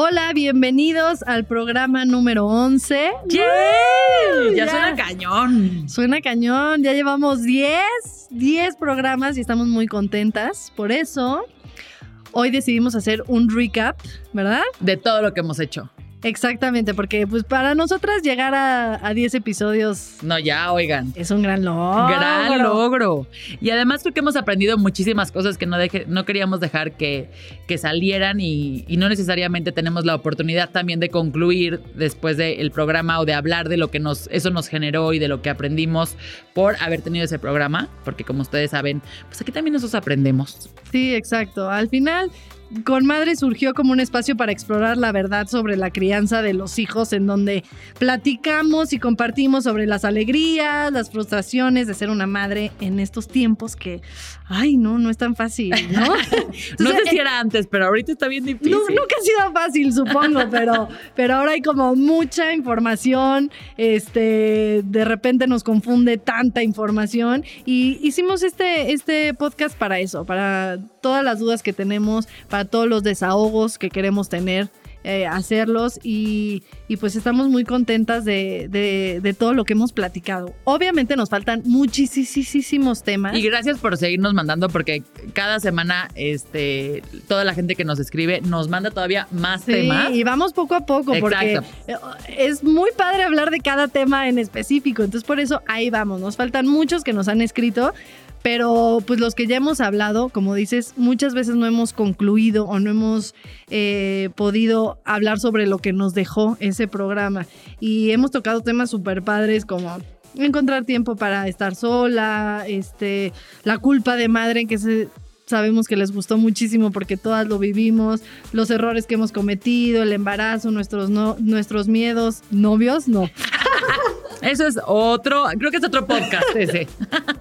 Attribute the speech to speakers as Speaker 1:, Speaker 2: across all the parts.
Speaker 1: Hola, bienvenidos al programa número 11.
Speaker 2: ¡Yay! Ya, suena cañón.
Speaker 1: Suena cañón, ya llevamos 10, 10 programas y estamos muy contentas. Por eso, hoy decidimos hacer un recap, ¿verdad?
Speaker 2: De todo lo que hemos hecho.
Speaker 1: Exactamente, porque pues para nosotras llegar a, 10 episodios...
Speaker 2: No, ya, oigan.
Speaker 1: Es un gran logro.
Speaker 2: Gran logro. Y además creo que hemos aprendido muchísimas cosas que no, no queríamos dejar que, que salieran y, no necesariamente tenemos la oportunidad también de concluir después del programa o de hablar de lo que nos, eso nos generó y de lo que aprendimos por haber tenido ese programa, porque como ustedes saben, pues aquí también nosotros aprendemos.
Speaker 1: Sí, exacto. Al final con Madre surgió como un espacio para explorar la verdad sobre la crianza de los hijos, en donde platicamos y compartimos sobre las alegrías, las frustraciones de ser una madre en estos tiempos que, ay, no, no es tan fácil, ¿no?
Speaker 2: no sé si era antes, pero ahorita está bien difícil.
Speaker 1: nunca ha sido fácil, supongo, pero, pero ahora hay como mucha información, este, de repente nos confunde tanta información y hicimos este, este podcast para eso, para todas las dudas que tenemos, para todos los desahogos que queremos tener. Eh, hacerlos y, pues estamos muy contentas de, todo lo que hemos platicado. Obviamente nos faltan muchísimos temas.
Speaker 2: Y gracias por seguirnos mandando porque cada semana este, toda la gente que nos escribe nos manda todavía más
Speaker 1: sí,
Speaker 2: temas.
Speaker 1: Y vamos poco a poco porque es muy padre hablar de cada tema en específico. Entonces por eso ahí vamos. Nos faltan muchos que nos han escrito. Pero pues los que ya hemos hablado, como dices, muchas veces no hemos concluido o no hemos eh, podido hablar sobre lo que nos dejó ese programa. Y hemos tocado temas súper padres como encontrar tiempo para estar sola, este, la culpa de madre que sabemos que les gustó muchísimo porque todas lo vivimos, los errores que hemos cometido, el embarazo, nuestros, no, nuestros miedos, novios, no.
Speaker 2: Eso es otro, creo que es otro podcast ese.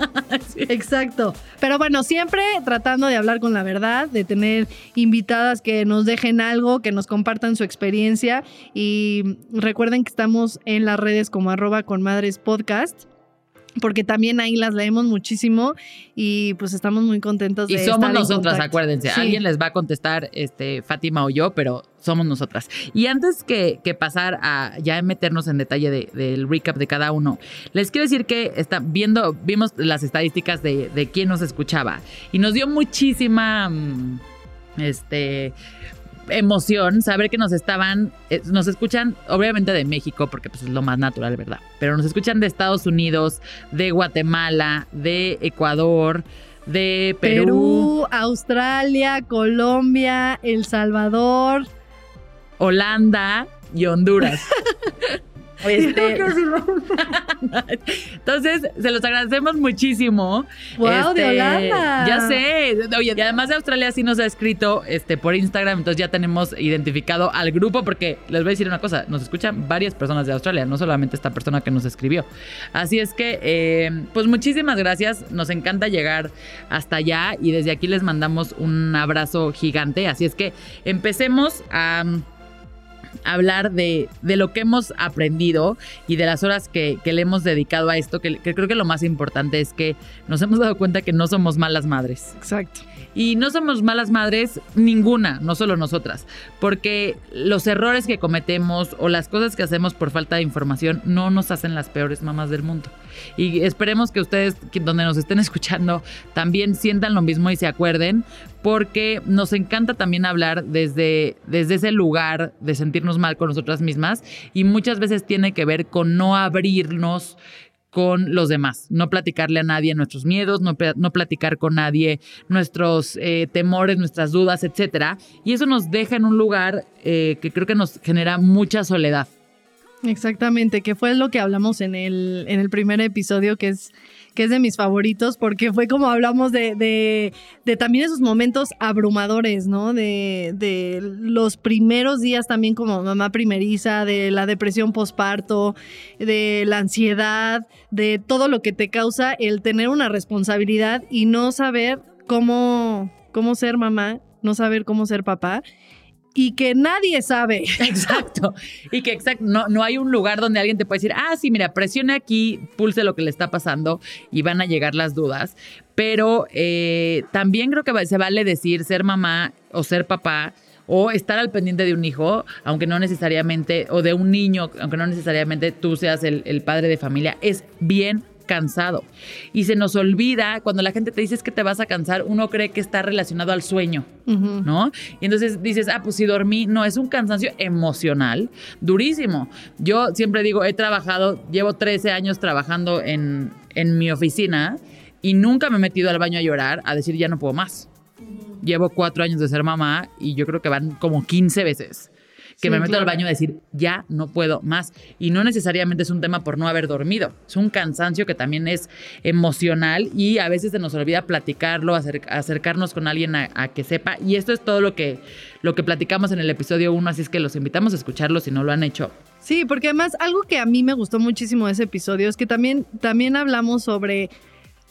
Speaker 1: Exacto. Pero bueno, siempre tratando de hablar con la verdad, de tener invitadas que nos dejen algo, que nos compartan su experiencia. Y recuerden que estamos en las redes como arroba con madres podcast porque también ahí las leemos muchísimo y pues estamos muy contentos
Speaker 2: de Y somos nosotras, acuérdense. Alguien les va a contestar, este, Fátima o yo, pero somos nosotras. Y antes que, pasar a ya meternos en detalle del recap de cada uno, les quiero decir que está viendo, vimos las estadísticas de, de quién nos escuchaba y nos dio muchísima, mm, este, emoción saber que nos estaban, eh, nos escuchan obviamente de México, porque pues es lo más natural, ¿verdad? Pero nos escuchan de Estados Unidos, de Guatemala, de Ecuador, de Perú.
Speaker 1: Perú, Australia, Colombia, El Salvador,
Speaker 2: Holanda y Honduras. Este, entonces, se los agradecemos muchísimo.
Speaker 1: Wow, de este, Holanda.
Speaker 2: Ya sé. Oye, y además de Australia sí nos ha escrito este, por Instagram, entonces ya tenemos identificado al grupo, porque les voy a decir una cosa, nos escuchan varias personas de Australia, no solamente esta persona que nos escribió. Así es que, eh, pues muchísimas gracias. Nos encanta llegar hasta allá y desde aquí les mandamos un abrazo gigante. Así es que empecemos a hablar de, de, lo que hemos aprendido y de las horas que, le hemos dedicado a esto, que, creo que lo más importante es que nos hemos dado cuenta que no somos malas madres.
Speaker 1: Exacto.
Speaker 2: Y no somos malas madres, ninguna, no solo nosotras, porque los errores que cometemos o las cosas que hacemos por falta de información no nos hacen las peores mamás del mundo. Y esperemos que ustedes, donde nos estén escuchando, también sientan lo mismo y se acuerden, porque nos encanta también hablar desde, desde ese lugar de sentirnos mal con nosotras mismas y muchas veces tiene que ver con no abrirnos con los demás, no platicarle a nadie nuestros miedos, no, no platicar con nadie nuestros eh, temores, nuestras dudas, etcétera. Y eso nos deja en un lugar eh, que creo que nos genera mucha soledad.
Speaker 1: Exactamente, que fue lo que hablamos en el, en el primer episodio, que es que es de mis favoritos, porque fue como hablamos de, de, también esos momentos abrumadores, ¿no? De, de, los primeros días también como mamá primeriza, de la depresión posparto, de la ansiedad, de todo lo que te causa el tener una responsabilidad y no saber cómo, cómo ser mamá, no saber cómo ser papá y que nadie sabe.
Speaker 2: Exacto. Y que exacto, no, no hay un lugar donde alguien te puede decir, ah, sí, mira, presione aquí, pulse lo que le está pasando y van a llegar las dudas. Pero eh, también creo que se vale decir ser mamá o ser papá o estar al pendiente de un hijo, aunque no necesariamente, o de un niño, aunque no necesariamente tú seas el, el padre de familia, es bien cansado. Y se nos olvida, cuando la gente te dice que te vas a cansar, uno cree que está relacionado al sueño, ¿no? Y entonces dices, ah, pues si dormí, no, es un cansancio emocional durísimo. Yo siempre digo, he trabajado, llevo 13 años trabajando en, en mi oficina y nunca me he metido al baño a llorar, a decir, ya no puedo más. Llevo cuatro años de ser mamá y yo creo que van como 15 veces que me meto al baño a decir, ya no puedo más. Y no necesariamente es un tema por no haber dormido, es un cansancio que también es emocional y a veces se nos olvida platicarlo, acercarnos con alguien a, que sepa. Y esto es todo lo que, lo que platicamos en el episodio 1, así es que los invitamos a escucharlo si no lo han hecho.
Speaker 1: Sí, porque además algo que a mí me gustó muchísimo de ese episodio es que también, también hablamos sobre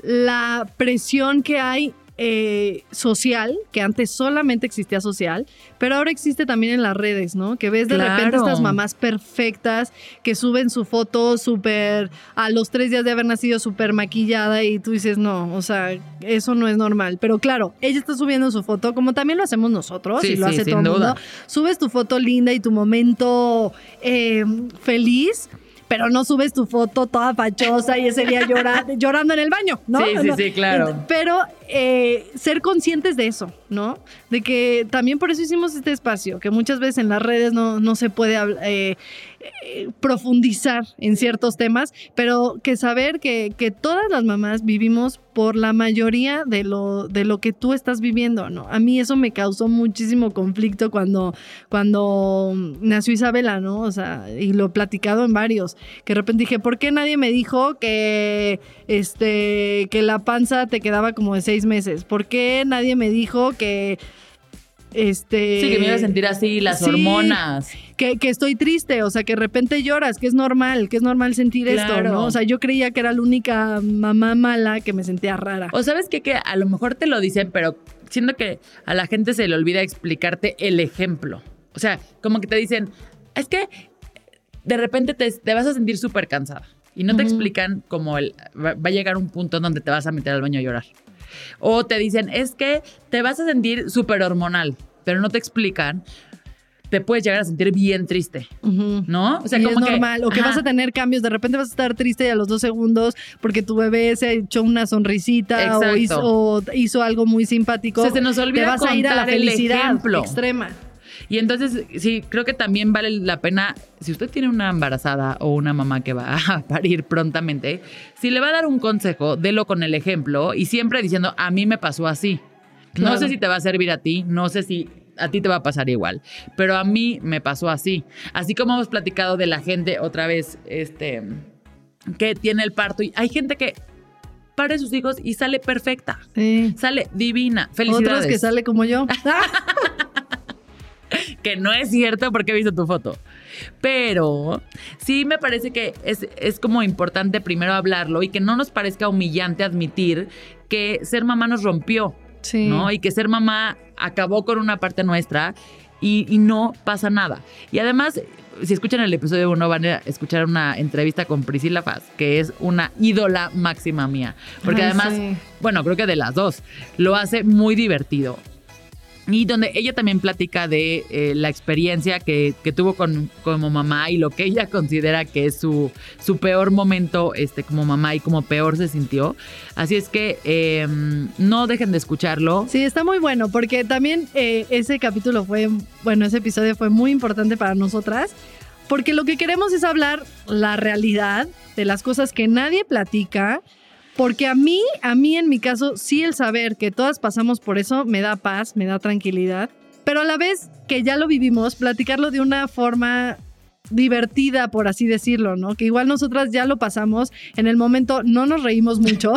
Speaker 1: la presión que hay eh, social, que antes solamente existía social, pero ahora existe también en las redes, ¿no? Que ves de repente estas mamás perfectas que suben su foto súper, a los tres días de haber nacido súper maquillada y tú dices, no, o sea, eso no es normal. Pero claro, ella está subiendo su foto, como también lo hacemos nosotros y lo hace todo el mundo. Subes tu foto linda y tu momento eh, feliz pero no subes tu foto toda fachosa y ese día llorando en el baño, ¿no?
Speaker 2: Sí, sí, sí, claro.
Speaker 1: Pero eh, ser conscientes de eso, ¿no? De que también por eso hicimos este espacio, que muchas veces en las redes no, no se puede eh, eh, profundizar en ciertos temas, pero que saber que, que, todas las mamás vivimos por la mayoría de lo, de lo que tú estás viviendo, ¿no? A mí eso me causó muchísimo conflicto cuando, cuando nació Isabela, ¿no? O sea, y lo he platicado en varios, que de repente dije, ¿por qué nadie me dijo que, este, que la panza te quedaba como de seis meses? ¿Por qué nadie me dijo que este,
Speaker 2: sí, que me iba a sentir así, las hormonas.
Speaker 1: Que, que, estoy triste, o sea, que de repente lloras, que es normal, que es normal sentir esto, ¿no? O sea, yo creía que era la única mamá mala que me sentía rara.
Speaker 2: O sabes qué? que a lo mejor te lo dicen, pero siento que a la gente se le olvida explicarte el ejemplo. O sea, como que te dicen, es que de repente te, vas a sentir súper cansada. Y no te explican como el, va a llegar un punto donde te vas a meter al baño a llorar. O te dicen, es que te vas a sentir súper hormonal, pero no te explican te puedes llegar a sentir bien triste, ¿no?
Speaker 1: O sea, como es normal, o que vas a tener cambios, de repente vas a estar triste y a los dos segundos porque tu bebé se echó una sonrisita o hizo, algo muy simpático.
Speaker 2: O sea, se nos olvida te vas a ir a la felicidad
Speaker 1: extrema.
Speaker 2: Y entonces, sí, creo que también vale la pena, si usted tiene una embarazada o una mamá que va a parir prontamente, si le va a dar un consejo, délo con el ejemplo y siempre diciendo, a mí me pasó así. No sé si te va a servir a ti, no sé si a ti te va a pasar igual, pero a mí me pasó así. Así como hemos platicado de la gente otra vez, este, que tiene el parto y hay gente que pare sus hijos y sale perfecta. Sale divina. Felicidades.
Speaker 1: Otros que sale como yo.
Speaker 2: que no es cierto porque he visto tu foto. Pero sí me parece que es, es, como importante primero hablarlo y que no nos parezca humillante admitir que ser mamá nos rompió. Sí. ¿no? Y que ser mamá acabó con una parte nuestra y, y no pasa nada. Y además, si escuchan el episodio 1 van a escuchar una entrevista con Priscila Faz, que es una ídola máxima mía. Porque
Speaker 1: Ay,
Speaker 2: además,
Speaker 1: sí.
Speaker 2: bueno, creo que de las dos, lo hace muy divertido. Y donde ella también platica de eh, la experiencia que, que tuvo con, como mamá y lo que ella considera que es su, su peor momento este, como mamá y como peor se sintió. Así es que eh, no dejen de escucharlo.
Speaker 1: Sí, está muy bueno, porque también eh, ese capítulo fue, bueno, ese episodio fue muy importante para nosotras, porque lo que queremos es hablar la realidad de las cosas que nadie platica, porque a mí, a mí en mi caso, sí el saber que todas pasamos por eso me da paz, me da tranquilidad, pero a la vez que ya lo vivimos, platicarlo de una forma divertida, por así decirlo, ¿no? Que igual nosotras ya lo pasamos, en el momento no nos reímos mucho,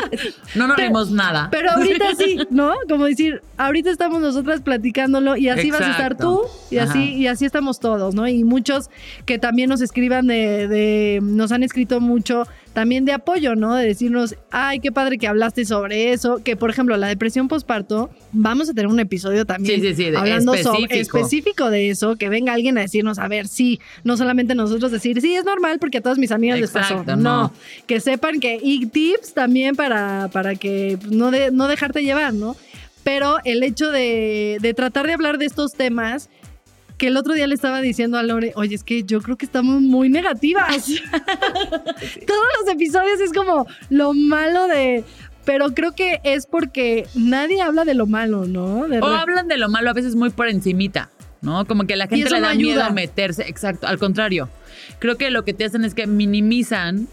Speaker 2: No nos reímos nada.
Speaker 1: pero ahorita sí, ¿no? Como decir, ahorita estamos nosotras platicándolo y así vas a estar tú y así, y así estamos todos, ¿no? Y muchos que también nos escriban de, de- nos han escrito mucho también de apoyo, ¿no? De decirnos, ay, qué padre que hablaste sobre eso, que por ejemplo, la depresión postparto, vamos a tener un episodio también
Speaker 2: Sí, sí, sí, de-
Speaker 1: hablando sobre
Speaker 2: específico.
Speaker 1: específico de eso, que venga alguien a decirnos, a ver, sí, no solamente nosotros decir, sí, es normal porque a todas mis amigas les pasó.
Speaker 2: no.
Speaker 1: no, que sepan que, y tips también para, para que no, de- no dejarte llevar, ¿no? Pero el hecho de, de tratar de hablar de estos temas, que el otro día le estaba diciendo a Lore, oye, es que yo creo que estamos muy negativas. Todos los episodios es como lo malo de... Pero creo que es porque nadie habla de lo malo, ¿no? De
Speaker 2: O
Speaker 1: re-
Speaker 2: hablan de lo malo a veces muy por encimita, ¿no? Como que a la gente le
Speaker 1: no
Speaker 2: da miedo
Speaker 1: ayuda.
Speaker 2: meterse. Exacto, al contrario. Creo que lo que te hacen es que minimizan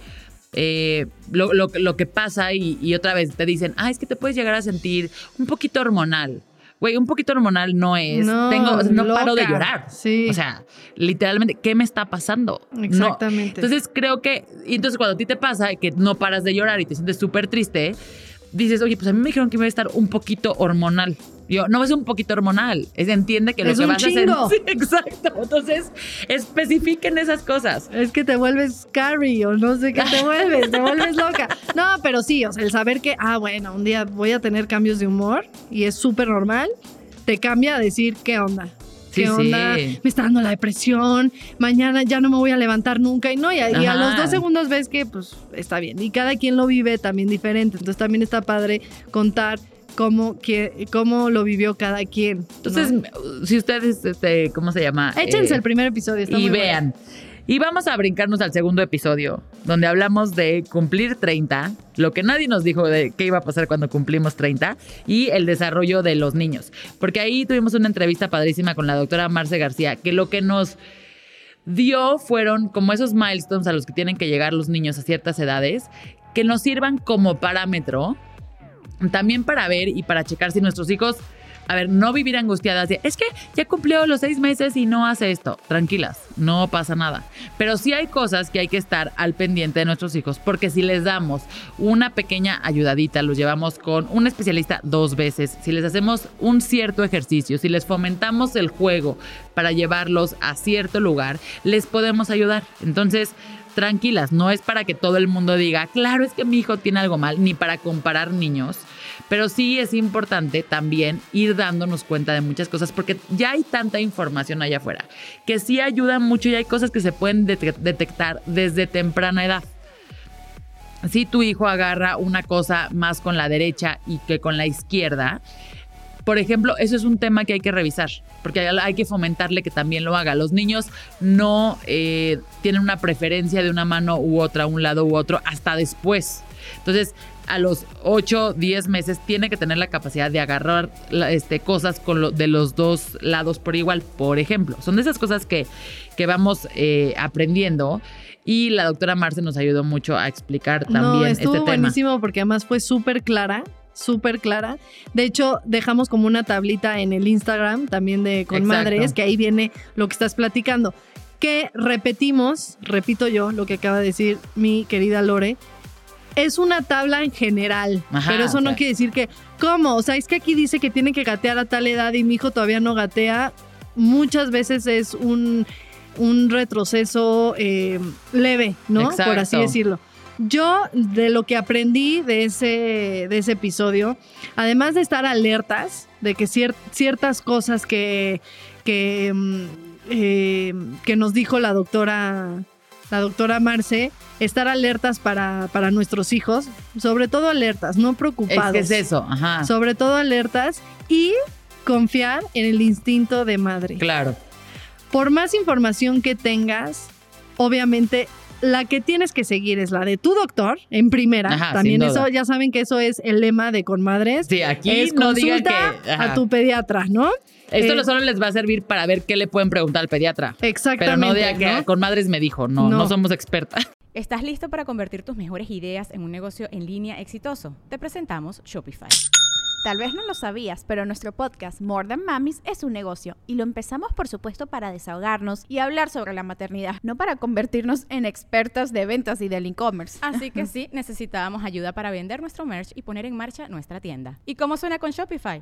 Speaker 2: eh, lo, lo- lo que pasa y, y otra vez te dicen, ah, es que te puedes llegar a sentir un poquito hormonal. Güey, un poquito hormonal no es.
Speaker 1: No,
Speaker 2: Tengo, o sea, no
Speaker 1: loca.
Speaker 2: paro de llorar.
Speaker 1: Sí.
Speaker 2: O sea, literalmente, ¿qué me está pasando? No.
Speaker 1: Exactamente.
Speaker 2: Entonces creo que, y entonces cuando a ti te pasa que no paras de llorar y te sientes súper triste, dices, oye, pues a mí me dijeron que me iba a estar un poquito hormonal. Yo, no es un poquito hormonal, es entiende que lo
Speaker 1: Es
Speaker 2: que
Speaker 1: un
Speaker 2: vas
Speaker 1: chingo.
Speaker 2: a hacer. Sí, exacto. Entonces, especifiquen esas cosas.
Speaker 1: Es que te vuelves Carrie o no sé qué te vuelves, te vuelves loca. No, pero sí, o sea, el saber que, ah, bueno, un día voy a tener cambios de humor y es súper normal, te cambia a decir, ¿qué onda? ¿Qué
Speaker 2: Sí,
Speaker 1: onda?
Speaker 2: sí.
Speaker 1: Me está dando la depresión, mañana ya no me voy a levantar nunca. Y no, y a, y a los dos segundos ves que, pues, está bien. Y cada quien lo vive también diferente. Entonces también está padre contar cómo, que, cómo lo vivió cada quien. ¿no?
Speaker 2: Entonces, si ustedes, este, ¿cómo se llama?
Speaker 1: échense
Speaker 2: Eh,
Speaker 1: el primer episodio. Está
Speaker 2: y
Speaker 1: muy bueno.
Speaker 2: vean. Y vamos a brincarnos al segundo episodio, donde hablamos de cumplir 30, lo que nadie nos dijo de qué iba a pasar cuando cumplimos 30 y el desarrollo de los niños. Porque ahí tuvimos una entrevista padrísima con la doctora Marce García, que lo que nos dio fueron como esos milestones a los que tienen que llegar los niños a ciertas edades, que nos sirvan como parámetro también para ver y para checar si nuestros hijos, a ver, no vivir angustiadas de, es que ya cumplió los seis meses y no hace esto. Tranquilas, no pasa nada. Pero sí hay cosas que hay que estar al pendiente de nuestros hijos, porque si les damos una pequeña ayudadita, los llevamos con un especialista dos veces, si les hacemos un cierto ejercicio, si les fomentamos el juego para llevarlos a cierto lugar, les podemos ayudar. Entonces, tranquilas, no es para que todo el mundo diga, claro, es que mi hijo tiene algo mal, ni para comparar niños, pero sí es importante también ir dándonos cuenta de muchas cosas, porque ya hay tanta información allá afuera, que sí ayuda mucho y hay cosas que se pueden det- detectar desde temprana edad. Si tu hijo agarra una cosa más con la derecha y que con la izquierda, por ejemplo, eso es un tema que hay que revisar, porque hay, hay que fomentarle que también lo haga. Los niños no eh, tienen una preferencia de una mano u otra, un lado u otro, hasta después. Entonces, a los 8, 10 meses tiene que tener la capacidad de agarrar este, cosas con lo- de los dos lados por igual, por ejemplo. Son de esas cosas que, que vamos eh, aprendiendo y la doctora Marce nos ayudó mucho a explicar también
Speaker 1: no, estuvo
Speaker 2: este tema.
Speaker 1: buenísimo porque además fue súper clara, súper clara. De hecho, dejamos como una tablita en el Instagram también de Con
Speaker 2: Exacto.
Speaker 1: Madres, que ahí viene lo que estás platicando. Que repetimos, repito yo lo que acaba de decir mi querida Lore, es una tabla en general,
Speaker 2: Ajá,
Speaker 1: pero eso no
Speaker 2: sea.
Speaker 1: quiere decir que, ¿cómo? O sea, es que aquí dice que tiene que gatear a tal edad y mi hijo todavía no gatea. Muchas veces es un, un retroceso eh, leve, ¿no? Por así decirlo. Yo, de lo que aprendí de ese, de ese episodio, además de estar alertas de que ciertas cosas que, que, mm, eh, que nos dijo la doctora, la doctora Marce, estar alertas para, para nuestros hijos, sobre todo alertas, no preocupados.
Speaker 2: Es que es eso, ajá.
Speaker 1: Sobre todo alertas y confiar en el instinto de madre.
Speaker 2: Claro.
Speaker 1: Por más información que tengas, obviamente la que tienes que seguir es la de tu doctor, en primera. También eso, ya saben que eso es el lema de Conmadres.
Speaker 2: Sí, aquí no digan que.
Speaker 1: A tu pediatra, ¿no?
Speaker 2: Esto eh, solo les va a servir para ver qué le pueden preguntar al pediatra.
Speaker 1: Exactamente.
Speaker 2: Pero no de que con madres me dijo, no, no, no somos expertas.
Speaker 3: ¿Estás listo para convertir tus mejores ideas en un negocio en línea exitoso? Te presentamos Shopify.
Speaker 4: Tal vez no lo sabías, pero nuestro podcast More Than Mamis es un negocio y lo empezamos por supuesto para desahogarnos y hablar sobre la maternidad, no para convertirnos en expertas de ventas y del e-commerce.
Speaker 3: Así que sí, necesitábamos ayuda para vender nuestro merch y poner en marcha nuestra tienda. ¿Y cómo suena con Shopify?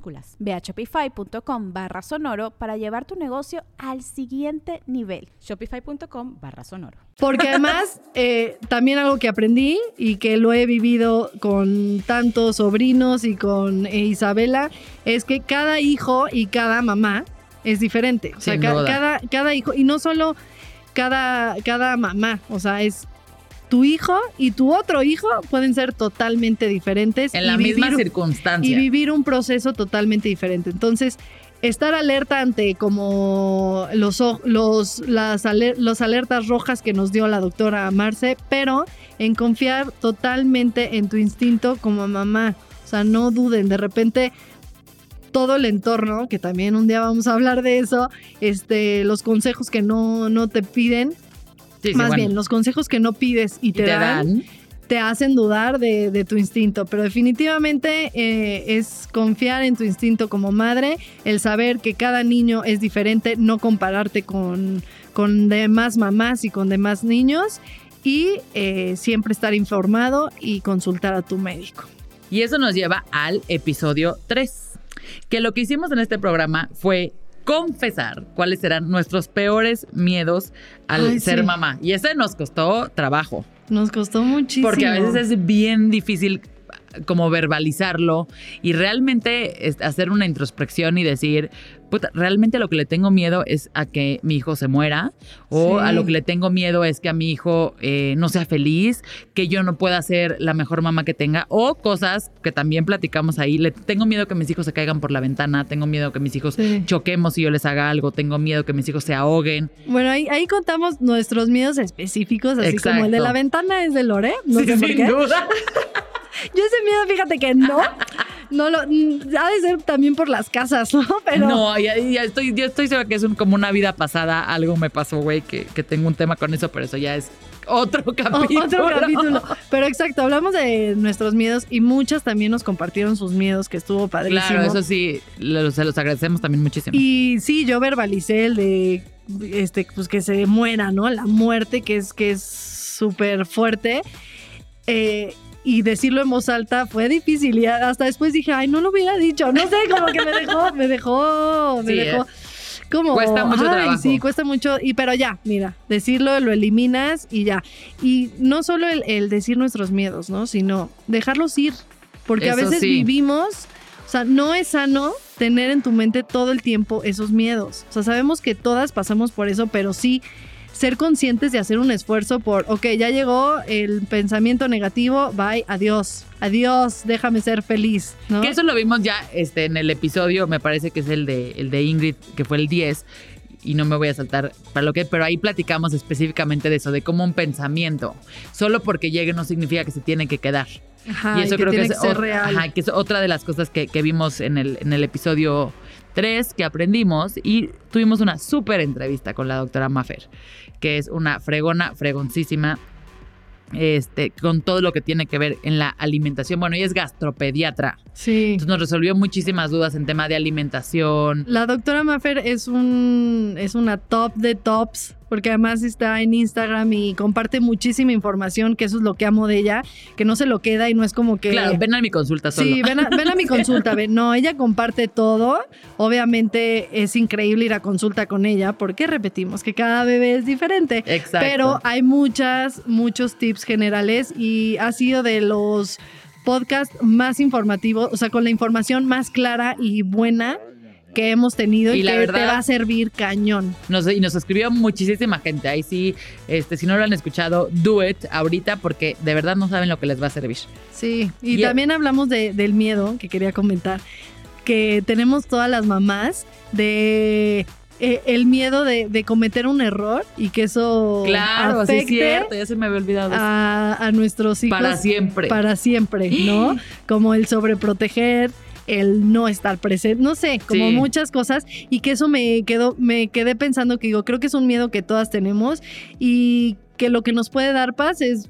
Speaker 4: Ve a shopify.com barra sonoro para llevar tu negocio al siguiente nivel.
Speaker 3: Shopify.com barra sonoro.
Speaker 1: Porque además, eh, también algo que aprendí y que lo he vivido con tantos sobrinos y con eh, Isabela, es que cada hijo y cada mamá es diferente. O sea, cada, cada hijo, y no solo cada, cada mamá, o sea, es tu hijo y tu otro hijo pueden ser totalmente diferentes.
Speaker 2: En la misma circunstancia.
Speaker 1: Y vivir un proceso totalmente diferente. Entonces, estar alerta ante como los, los, las los alertas rojas que nos dio la doctora Marce, pero en confiar totalmente en tu instinto como mamá. O sea, no duden, de repente todo el entorno, que también un día vamos a hablar de eso, este, los consejos que no, no te piden, más bien, los consejos que no pides y te, dan, te hacen dudar de, tu instinto, pero definitivamente eh, es confiar en tu instinto como madre, el saber que cada niño es diferente, no compararte con, con demás mamás y con demás niños y eh, siempre estar informado y consultar a tu médico.
Speaker 2: Y eso nos lleva al episodio 3, que lo que hicimos en este programa fue confesar cuáles eran nuestros peores miedos al ser mamá. Y ese nos costó trabajo.
Speaker 1: Nos costó muchísimo.
Speaker 2: Porque a veces es bien difícil como verbalizarlo y realmente hacer una introspección y decir, realmente a lo que le tengo miedo es a que mi hijo se muera o a lo que le tengo miedo es que a mi hijo eh, no sea feliz, que yo no pueda ser la mejor mamá que tenga o cosas que también platicamos ahí. Le tengo miedo que mis hijos se caigan por la ventana, tengo miedo que mis hijos choquemos y yo les haga algo, tengo miedo que mis hijos se ahoguen.
Speaker 1: Bueno, ahí, ahí contamos nuestros miedos específicos, así como el de la ventana es de Lore. No sé por qué. duda. Yo ese miedo, fíjate que no. No lo, ha de ser también por las casas, ¿no?
Speaker 2: Pero. No, ya, estoy, yo estoy segura que es como una vida pasada. Algo me pasó, güey, que, tengo un tema con eso, pero eso ya es otro capítulo.
Speaker 1: otro capítulo. Pero exacto, hablamos de nuestros miedos y muchas también nos compartieron sus miedos, que estuvo padrísimo.
Speaker 2: Claro, eso sí, se los agradecemos también muchísimo.
Speaker 1: Y sí, yo verbalicé el de este, pues que se muera, ¿no? La muerte, que es que es súper fuerte. Eh, y decirlo en voz alta fue difícil y hasta después dije, ay, no lo hubiera dicho, no sé, como que me dejó, me dejó, me dejó. Como,
Speaker 2: cuesta mucho trabajo.
Speaker 1: Sí, cuesta mucho, y pero ya, mira, decirlo, lo eliminas y ya. Y no solo el, decir nuestros miedos, ¿no? Sino dejarlos ir, porque a veces vivimos, o sea, no es sano tener en tu mente todo el tiempo esos miedos. O sea, sabemos que todas pasamos por eso, pero sí ser conscientes de hacer un esfuerzo por, ok, ya llegó el pensamiento negativo, bye, adiós, adiós, déjame ser feliz. ¿no?
Speaker 2: Que eso lo vimos ya este, en el episodio, me parece que es el de, el de Ingrid, que fue el 10, y no me voy a saltar para lo que, pero ahí platicamos específicamente de eso, de cómo un pensamiento, solo porque llegue no significa que se tiene que quedar.
Speaker 1: y eso creo que, es, real.
Speaker 2: que es otra de las cosas que, que vimos en el, en el episodio Tres, que aprendimos y tuvimos una súper entrevista con la doctora Maffer, que es una fregona, fregoncísima. este, con todo lo que tiene que ver en la alimentación. Bueno, ella es gastropediatra.
Speaker 1: Sí.
Speaker 2: Entonces nos resolvió muchísimas dudas en tema de alimentación.
Speaker 1: La doctora Maffer es un es una top de tops porque además está en Instagram y comparte muchísima información, que eso es lo que amo de ella, que no se lo queda y no es como que...
Speaker 2: Claro, ven a mi consulta solo.
Speaker 1: Sí, ven a, ven a mi consulta, ven. No, ella comparte todo. Obviamente es increíble ir a consulta con ella porque repetimos que cada bebé es diferente.
Speaker 2: Exacto.
Speaker 1: Pero hay muchas, muchos tips generales y ha sido de los podcasts más informativos, o sea, con la información más clara y buena que hemos tenido y,
Speaker 2: Y la
Speaker 1: que
Speaker 2: verdad-
Speaker 1: te va a servir cañón.
Speaker 2: Nos, y nos escribió muchísima gente. Ahí sí, este, si no lo han escuchado, do it ahorita porque de verdad no saben lo que les va a servir.
Speaker 1: Sí,
Speaker 2: y
Speaker 1: también hablamos de- del miedo que quería comentar, que tenemos todas las mamás de eh, el miedo de, de cometer un error y que eso
Speaker 2: Claro, sí es
Speaker 1: afecte
Speaker 2: cierto, ya se me había olvidado. eso.
Speaker 1: a, a nuestros hijos
Speaker 2: Para siempre.
Speaker 1: para siempre, ¿no? Como el sobreproteger, el no estar presente, no sé, como
Speaker 2: Sí.
Speaker 1: muchas cosas y que eso me quedó, me quedé pensando que digo, creo que es un miedo que todas tenemos y que lo que nos puede dar paz es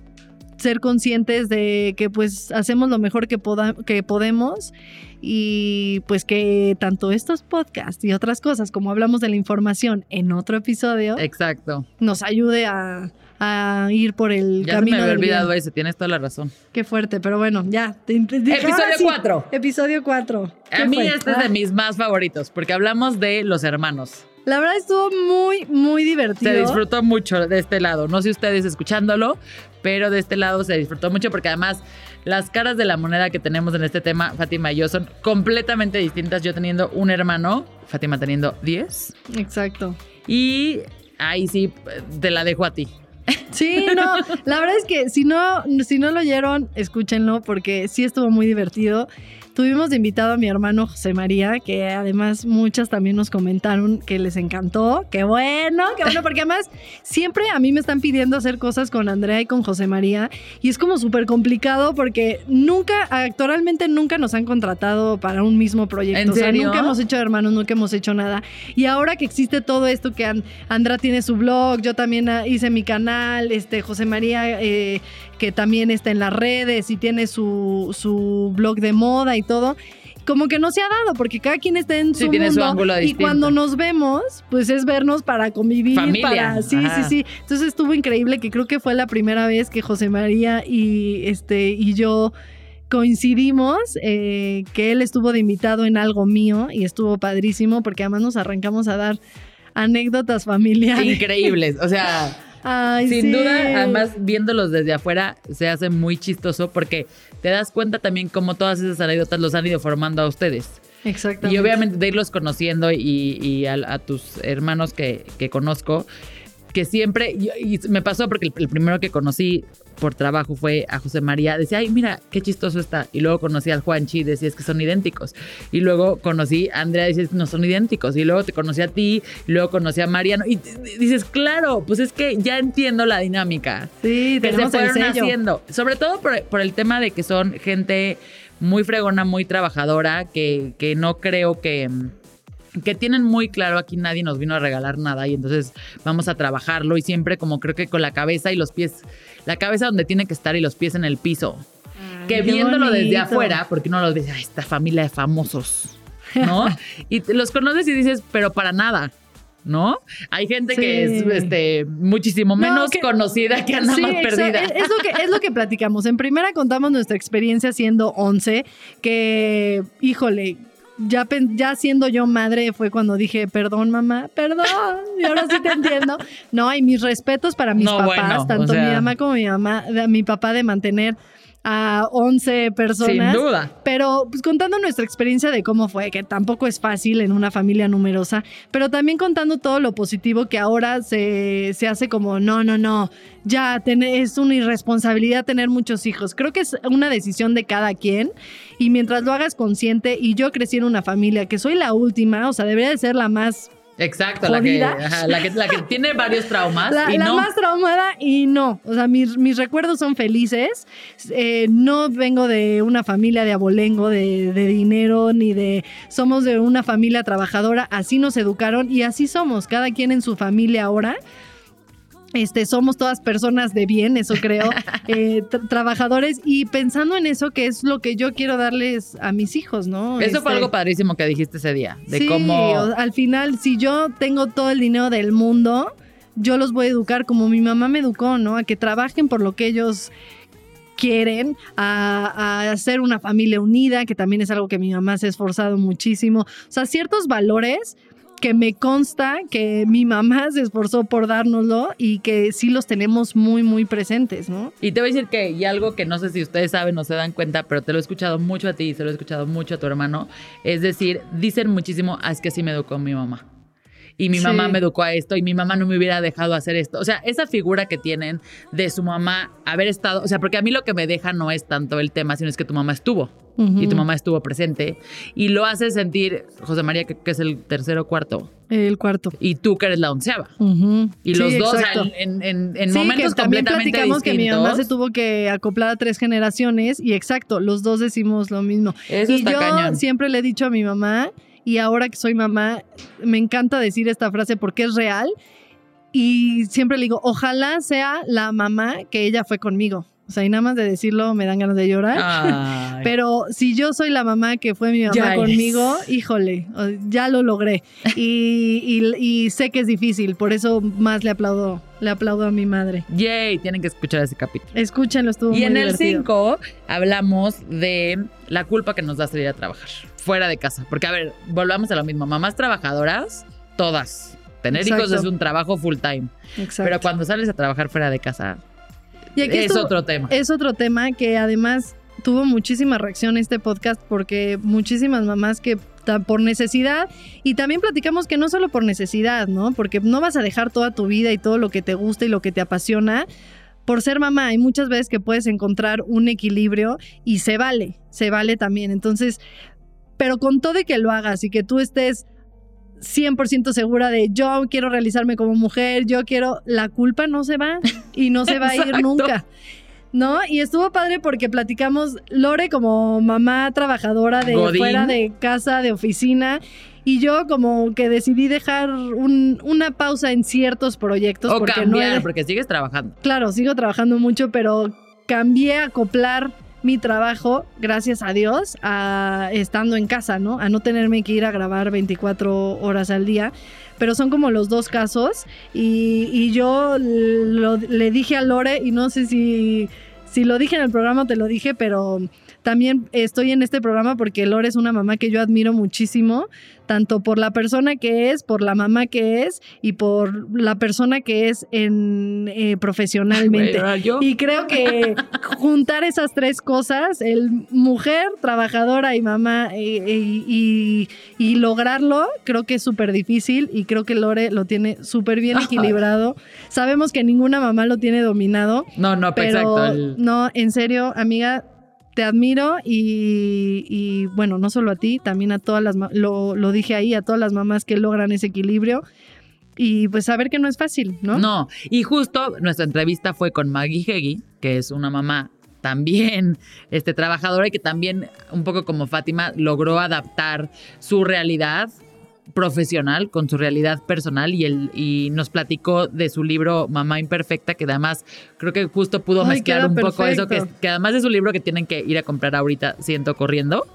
Speaker 1: ser conscientes de que pues hacemos lo mejor que, poda- que podemos y pues que tanto estos podcasts y otras cosas como hablamos de la información en otro episodio
Speaker 2: Exacto.
Speaker 1: nos ayude a, a ir por el
Speaker 2: Ya se me
Speaker 1: camino
Speaker 2: había
Speaker 1: del bien.
Speaker 2: olvidado ese, tienes toda la razón.
Speaker 1: Qué fuerte, pero bueno, ya. te- te- ahora
Speaker 2: Episodio
Speaker 1: sí,
Speaker 2: cuatro.
Speaker 1: Episodio 4.
Speaker 2: A mí este es de mis más favoritos porque hablamos de los hermanos.
Speaker 1: La verdad estuvo muy, muy divertido.
Speaker 2: Se disfrutó mucho de este lado. No sé ustedes escuchándolo, pero de este lado se disfrutó mucho porque además las caras de la moneda que tenemos en este tema, Fátima y yo, son completamente distintas. Yo teniendo un hermano, Fátima teniendo 10.
Speaker 1: Exacto.
Speaker 2: Y ahí sí, te la dejo a ti.
Speaker 1: Sí, no, la verdad es que si no, si no lo oyeron, escúchenlo porque sí estuvo muy divertido. Tuvimos de invitado a mi hermano José María, que además muchas también nos comentaron que les encantó. Qué bueno, qué bueno, porque además siempre a mí me están pidiendo hacer cosas con Andrea y con José María y es como súper complicado porque nunca, actualmente nunca nos han contratado para un mismo proyecto.
Speaker 2: ¿En
Speaker 1: O sea,
Speaker 2: serio?
Speaker 1: nunca hemos hecho hermanos, nunca hemos hecho nada. Y ahora que existe todo esto, que An- Andra tiene su blog, yo también ah, hice mi canal, este José María, eh, que también está en las redes y tiene su, su blog de moda y todo. Como que no se ha dado, porque cada quien está en
Speaker 2: Sí,
Speaker 1: su
Speaker 2: tiene su
Speaker 1: mundo.
Speaker 2: ángulo
Speaker 1: y
Speaker 2: distinto.
Speaker 1: cuando nos vemos, pues es vernos para convivir,
Speaker 2: Familia.
Speaker 1: para. Sí,
Speaker 2: Ajá.
Speaker 1: sí, sí. Entonces estuvo increíble que creo que fue la primera vez que José María y este y yo coincidimos eh, que él estuvo de invitado en algo mío y estuvo padrísimo porque además nos arrancamos a dar anécdotas familiares.
Speaker 2: Increíbles. O sea,
Speaker 1: Ay,
Speaker 2: sin
Speaker 1: sí.
Speaker 2: duda, además viéndolos desde afuera, se hace muy chistoso porque te das cuenta también cómo todas esas anécdotas los han ido formando a ustedes.
Speaker 1: Exactamente.
Speaker 2: Y obviamente de irlos conociendo y, y a, a tus hermanos que, que conozco, que siempre, y, y me pasó porque el, el primero que conocí por trabajo fue a José María, decía, ay, mira, qué chistoso está. Y luego conocí al Juanchi y decía, es que son idénticos. Y luego conocí a Andrea y decías, no son idénticos. Y luego te conocí a ti, y luego conocí a Mariano. Y dices, claro, pues es que ya entiendo la dinámica
Speaker 1: Sí,
Speaker 2: que se fueron haciendo. Sobre todo por, por el tema de que son gente muy fregona, muy trabajadora, que, que no creo que, que tienen muy claro aquí nadie nos vino a regalar nada y entonces vamos a trabajarlo y siempre como creo que con la cabeza y los pies, la cabeza donde tiene que estar y los pies en el piso. que
Speaker 1: qué
Speaker 2: viéndolo desde afuera, porque uno los dice, "Ay, esta familia de famosos, ¿no? y los conoces y dices, pero para nada. ¿No? Hay gente que es este, muchísimo
Speaker 1: No,
Speaker 2: menos
Speaker 1: que-
Speaker 2: conocida que anda
Speaker 1: Sí,
Speaker 2: más perdida.
Speaker 1: Es, es lo que, es lo que platicamos. En primera contamos nuestra experiencia siendo 11, que, híjole, ya, ya siendo yo madre fue cuando dije, perdón mamá, perdón, y ahora sí te entiendo. No, y mis respetos para mis
Speaker 2: No,
Speaker 1: papás,
Speaker 2: bueno, o
Speaker 1: tanto
Speaker 2: sea-
Speaker 1: mi mamá como mi mamá, mi papá de mantener a 11 personas.
Speaker 2: Sin duda.
Speaker 1: Pero pues contando nuestra experiencia de cómo fue, que tampoco es fácil en una familia numerosa, pero también contando todo lo positivo que ahora se, se hace como, no, no, no, ya ten- es una irresponsabilidad tener muchos hijos. Creo que es una decisión de cada quien y mientras lo hagas consciente y yo crecí en una familia que soy la última, o sea, debería de ser la más
Speaker 2: Exacto, la que,
Speaker 1: jodida.
Speaker 2: ajá, la, que, la que tiene varios traumas
Speaker 1: la,
Speaker 2: y
Speaker 1: la
Speaker 2: no.
Speaker 1: más traumada y no. O sea, mis, mis recuerdos son felices. Eh, no vengo de una familia de abolengo, de, de dinero, ni de... Somos de una familia trabajadora. Así nos educaron y así somos. Cada quien en su familia ahora. Este, somos todas personas de bien, eso creo, eh, trabajadores y pensando en eso, que es lo que yo quiero darles a mis hijos, ¿no?
Speaker 2: Eso fue
Speaker 1: Este,
Speaker 2: algo padrísimo que dijiste ese día, de
Speaker 1: sí,
Speaker 2: cómo...
Speaker 1: al final, si yo tengo todo el dinero del mundo, yo los voy a educar como mi mamá me educó, ¿no? A que trabajen por lo que ellos quieren, a, a hacer una familia unida, que también es algo que mi mamá se ha esforzado muchísimo. O sea, ciertos valores que me consta que mi mamá se esforzó por dárnoslo y que sí los tenemos muy, muy presentes, ¿no?
Speaker 2: Y te voy a decir que, y algo que no sé si ustedes saben o se dan cuenta, pero te lo he escuchado mucho a ti y se lo he escuchado mucho a tu hermano, es decir, dicen muchísimo, "Ah, es que así me educó mi mamá. Y mi
Speaker 1: Sí.
Speaker 2: mamá me educó a esto y mi mamá no me hubiera dejado hacer esto. O sea, esa figura que tienen de su mamá haber estado, o sea, porque a mí lo que me deja no es tanto el tema, sino es que tu mamá estuvo y tu mamá estuvo presente y lo hace sentir, José María, que, que es el tercero o cuarto,
Speaker 1: El cuarto.
Speaker 2: y tú que eres la onceava.
Speaker 1: Ujú.
Speaker 2: Y
Speaker 1: Sí,
Speaker 2: los dos, o sea,
Speaker 1: exacto.
Speaker 2: en, en- en
Speaker 1: Sí,
Speaker 2: momentos
Speaker 1: que también
Speaker 2: completamente
Speaker 1: platicamos que mi mamá se
Speaker 2: distintos.
Speaker 1: tuvo que acoplar a tres generaciones y exacto, los dos decimos lo mismo.
Speaker 2: Eso
Speaker 1: y
Speaker 2: está
Speaker 1: yo
Speaker 2: cañón.
Speaker 1: siempre le he dicho a mi mamá y ahora que soy mamá me encanta decir esta frase porque es real y siempre le digo, ojalá sea la mamá que ella fue conmigo. O sea, y nada más de decirlo me dan ganas de llorar.
Speaker 2: Ay.
Speaker 1: Pero si yo soy la mamá que fue mi mamá
Speaker 2: Ya eres.
Speaker 1: conmigo, híjole, ya lo logré. Y, y- y sé que es difícil, por eso más le aplaudo, le aplaudo a mi madre.
Speaker 2: Yay, tienen que escuchar ese capítulo.
Speaker 1: Escúchenlo, estuvo
Speaker 2: Y
Speaker 1: muy
Speaker 2: en el
Speaker 1: divertido.
Speaker 2: 5 hablamos de la culpa que nos da salir a trabajar fuera de casa. Porque, a ver, volvamos a lo mismo. Mamás trabajadoras, todas. Tener hijos es un trabajo full time.
Speaker 1: Exacto.
Speaker 2: Pero cuando sales a trabajar fuera de casa,
Speaker 1: Y aquí
Speaker 2: es otro tema.
Speaker 1: es otro tema que además tuvo muchísima reacción este podcast porque muchísimas mamás que por necesidad y también platicamos que no solo por necesidad, ¿no? Porque no vas a dejar toda tu vida y todo lo que te gusta y lo que te apasiona por ser mamá. Hay muchas veces que puedes encontrar un equilibrio y se vale, se vale también. Entonces, pero con todo y que lo hagas y que tú estés 100% segura de yo quiero realizarme como mujer, yo quiero, la culpa no se va y no se va a ir nunca. ¿No? Y estuvo padre porque platicamos Lore como mamá trabajadora de
Speaker 2: Godín.
Speaker 1: fuera de casa, de oficina, y yo como que decidí dejar un- una pausa en ciertos proyectos
Speaker 2: o
Speaker 1: porque
Speaker 2: cambiar,
Speaker 1: no
Speaker 2: porque sigues trabajando.
Speaker 1: claro, sigo trabajando mucho, pero cambié a acoplar mi trabajo, gracias a Dios, a estando en casa, ¿no? A no tenerme que ir a grabar 24 horas al día. Pero son como los dos casos. Y, y yo lo- le dije a Lore, y no sé si, si lo dije en el programa te lo dije, pero también estoy en este programa porque Lore es una mamá que yo admiro muchísimo, tanto por la persona que es, por la mamá que es y por la persona que es en, eh, profesionalmente.
Speaker 2: Yo,
Speaker 1: Y creo que juntar esas tres cosas, el mujer, trabajadora y mamá, eh, eh, y, y lograrlo, creo que es súper difícil y creo que Lore lo tiene súper bien equilibrado. Sabemos que ninguna mamá lo tiene dominado,
Speaker 2: no, no,
Speaker 1: pero
Speaker 2: exacto. el-
Speaker 1: no, en serio, amiga, te admiro y, bueno, no solo a ti, también a todas las, lo, lo dije ahí, a todas las mamás que logran ese equilibrio. Y pues saber que no es fácil, ¿no?
Speaker 2: No, y justo nuestra entrevista fue con Maggie Heggie, que es una mamá también este, trabajadora y que también, un poco como Fátima, logró adaptar su realidad profesional con su realidad personal y, el, y nos platicó de su libro Mamá Imperfecta, que además creo que justo pudo
Speaker 1: Ay,
Speaker 2: mezclar un poco eso, que, además es un libro que tienen que ir a comprar ahorita, siento, corriendo,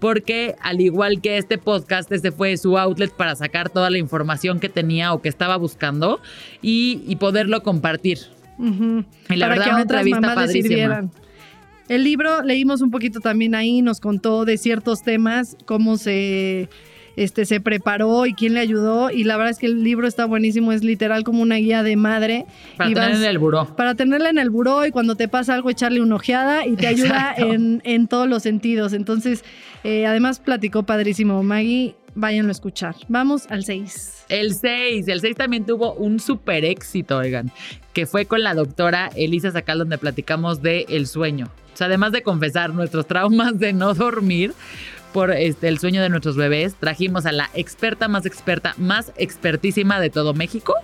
Speaker 2: porque al igual que este podcast, este fue su outlet para sacar toda la información que tenía o que estaba buscando y, y poderlo compartir. Y la
Speaker 1: para
Speaker 2: verdad,
Speaker 1: que a
Speaker 2: una entrevista padrísima.
Speaker 1: El libro leímos un poquito también ahí, nos contó de ciertos temas, cómo se, este, se preparó y quién le ayudó. Y la verdad es que el libro está buenísimo, es literal como una guía de madre.
Speaker 2: Para
Speaker 1: Y
Speaker 2: tener
Speaker 1: vas-
Speaker 2: en el buró.
Speaker 1: para tenerla en el buró y cuando te pasa algo echarle una ojeada y te ayuda en, en todos los sentidos. Entonces, eh, además platicó padrísimo Maggie, váyanlo a escuchar. Vamos al 6.
Speaker 2: El 6, el 6 también tuvo un super éxito, oigan, que fue con la doctora Elisa Sacal, donde platicamos de el sueño. O sea, además de confesar nuestros traumas de no dormir por este, el sueño de nuestros bebés, trajimos a la experta más experta, más expertísima de todo México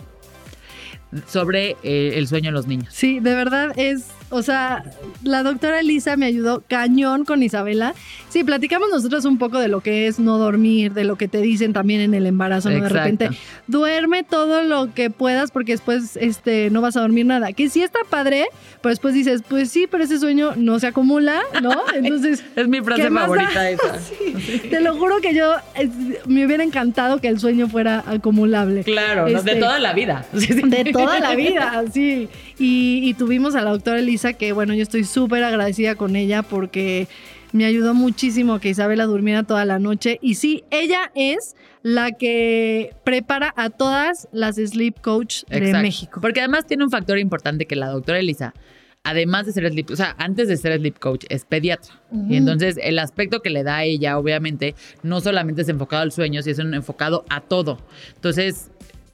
Speaker 2: sobre eh, el sueño en los niños.
Speaker 1: Sí, de verdad es O sea, la doctora Elisa me ayudó cañón con Isabela. Sí, platicamos nosotros un poco de lo que es no dormir, de lo que te dicen también en el embarazo, ¿no? De repente, duerme todo lo que puedas porque después este, no vas a dormir nada. Que sí está padre, pero después dices, pues sí, pero ese sueño no se acumula, ¿no? Entonces.
Speaker 2: es mi frase favorita esa.
Speaker 1: Te lo juro que yo me hubiera encantado que el sueño fuera acumulable.
Speaker 2: Claro, de este, toda la vida.
Speaker 1: De toda la vida, sí. Y, y tuvimos a la doctora Elisa, que bueno, yo estoy súper agradecida con ella porque me ayudó muchísimo que Isabela durmiera toda la noche. Y sí, ella es la que prepara a todas las sleep coach de México.
Speaker 2: Porque además tiene un factor importante que la doctora Elisa, además de ser sleep, o sea, antes de ser sleep coach, es pediatra. Y entonces el aspecto que le da a ella, obviamente, no solamente es enfocado al sueño, sino es enfocado a todo. Entonces,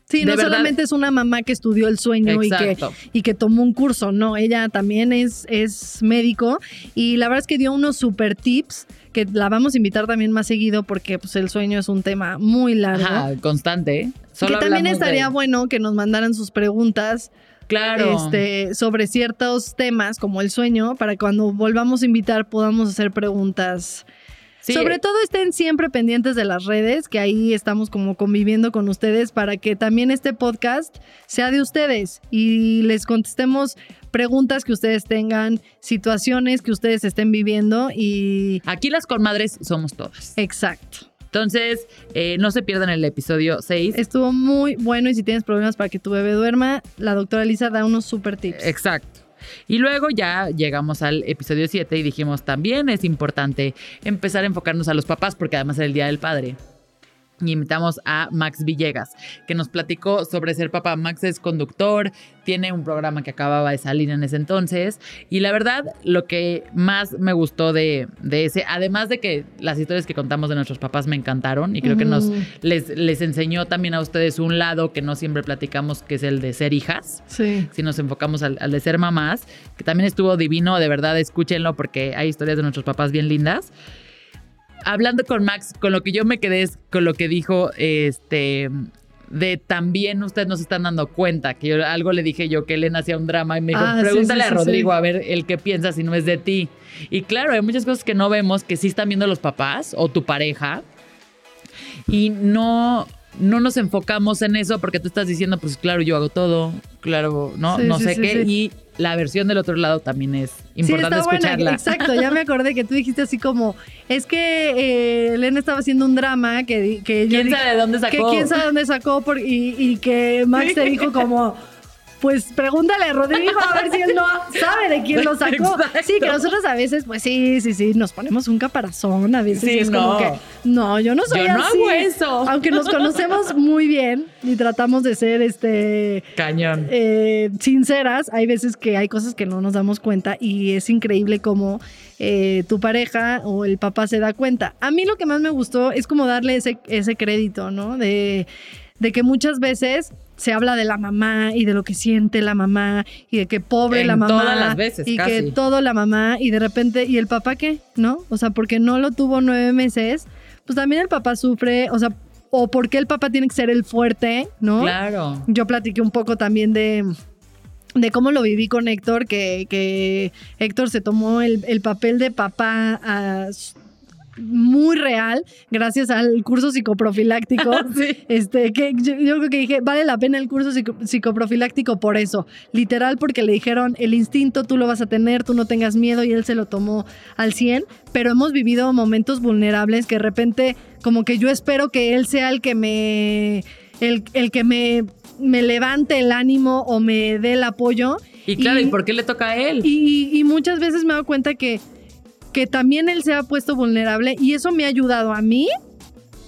Speaker 1: Sí, no solamente es una mamá que estudió el sueño y que, y que tomó un curso, no, ella también es, es médico y la verdad es que dio unos super tips que la vamos a invitar también más seguido porque pues, el sueño es un tema muy largo. Ajá,
Speaker 2: constante. ¿eh?
Speaker 1: que también estaría bueno que nos mandaran sus preguntas.
Speaker 2: Claro.
Speaker 1: Este, sobre ciertos temas como el sueño, para cuando volvamos a invitar podamos hacer preguntas sobre todo estén siempre pendientes de las redes, que ahí estamos como conviviendo con ustedes para que también este podcast sea de ustedes y les contestemos preguntas que ustedes tengan, situaciones que ustedes estén viviendo y...
Speaker 2: Aquí las comadres somos todas.
Speaker 1: Exacto.
Speaker 2: Entonces, eh, no se pierdan el episodio 6.
Speaker 1: Estuvo muy bueno y si tienes problemas para que tu bebé duerma, la doctora Lisa da unos super tips.
Speaker 2: Exacto. Y luego ya llegamos al episodio 7 y dijimos, también es importante empezar a enfocarnos a los papás porque además es el Día del Padre y invitamos a Max Villegas, que nos platicó sobre ser papá. Max es conductor, tiene un programa que acababa de salir en ese entonces. Y la verdad, lo que más me gustó de, ese, además de que las historias que contamos de nuestros papás me encantaron y creo que nos les, les enseñó también a ustedes un lado que no siempre platicamos, que es el de ser hijas.
Speaker 1: Sí.
Speaker 2: Si nos enfocamos al, al de ser mamás, que también estuvo divino, de verdad, escúchenlo porque hay historias de nuestros papás bien lindas hablando con Max, con lo que yo me quedé es con lo que dijo, este, de también ustedes no se están dando cuenta, que yo algo le dije yo que Elena hacía un drama y me dijo, ah, pregúntale a Rodrigo a ver el que piensa si no es de ti. Y claro, hay muchas cosas que no vemos que sí están viendo los papás o tu pareja y no no nos enfocamos en eso porque tú estás diciendo, pues claro, yo hago todo, claro, no, no sé qué y la versión del otro lado también es importante escucharla.
Speaker 1: exacto, ya me acordé que tú dijiste así como, es que eh, Elena estaba haciendo un drama que, que
Speaker 2: ¿Quién sabe de dónde sacó?
Speaker 1: Que quién sabe de dónde sacó por, y, y que Max te dijo como pues pregúntale a Rodrigo a ver si él no sabe de quién lo sacó. Sí, que nosotros a veces, pues sí, sí, sí, nos ponemos un caparazón a veces. es como que, no, yo no soy
Speaker 2: yo no hago eso.
Speaker 1: Aunque nos conocemos muy bien y tratamos de ser este.
Speaker 2: Cañón.
Speaker 1: Eh, sinceras, hay veces que hay cosas que no nos damos cuenta y es increíble cómo eh, tu pareja o el papá se da cuenta. A mí lo que más me gustó es como darle ese, ese crédito, ¿no? De, de que muchas veces se habla de la mamá y de lo que siente la mamá y de que pobre la mamá.
Speaker 2: Todas las veces,
Speaker 1: y que todo la mamá y de repente, ¿y el papá qué? ¿No? O sea, porque no lo tuvo nueve meses, pues también el papá sufre, o sea, o porque el papá tiene que ser el fuerte, ¿no?
Speaker 2: Claro.
Speaker 1: Yo platiqué un poco también de de cómo lo viví con Héctor, que, que Héctor se tomó el, el papel de papá a muy real gracias al curso psicoprofiláctico. Este, que yo, creo que dije, vale la pena el curso psicoprofiláctico por eso. Literal, porque le dijeron, el instinto tú lo vas a tener, tú no tengas miedo y él se lo tomó al 100. Pero hemos vivido momentos vulnerables que de repente, como que yo espero que él sea el que me. El, el que me, me levante el ánimo o me dé el apoyo.
Speaker 2: Y claro, ¿y, por qué le toca a él?
Speaker 1: Y, y muchas veces me doy cuenta que que también él se ha puesto vulnerable y eso me ha ayudado a mí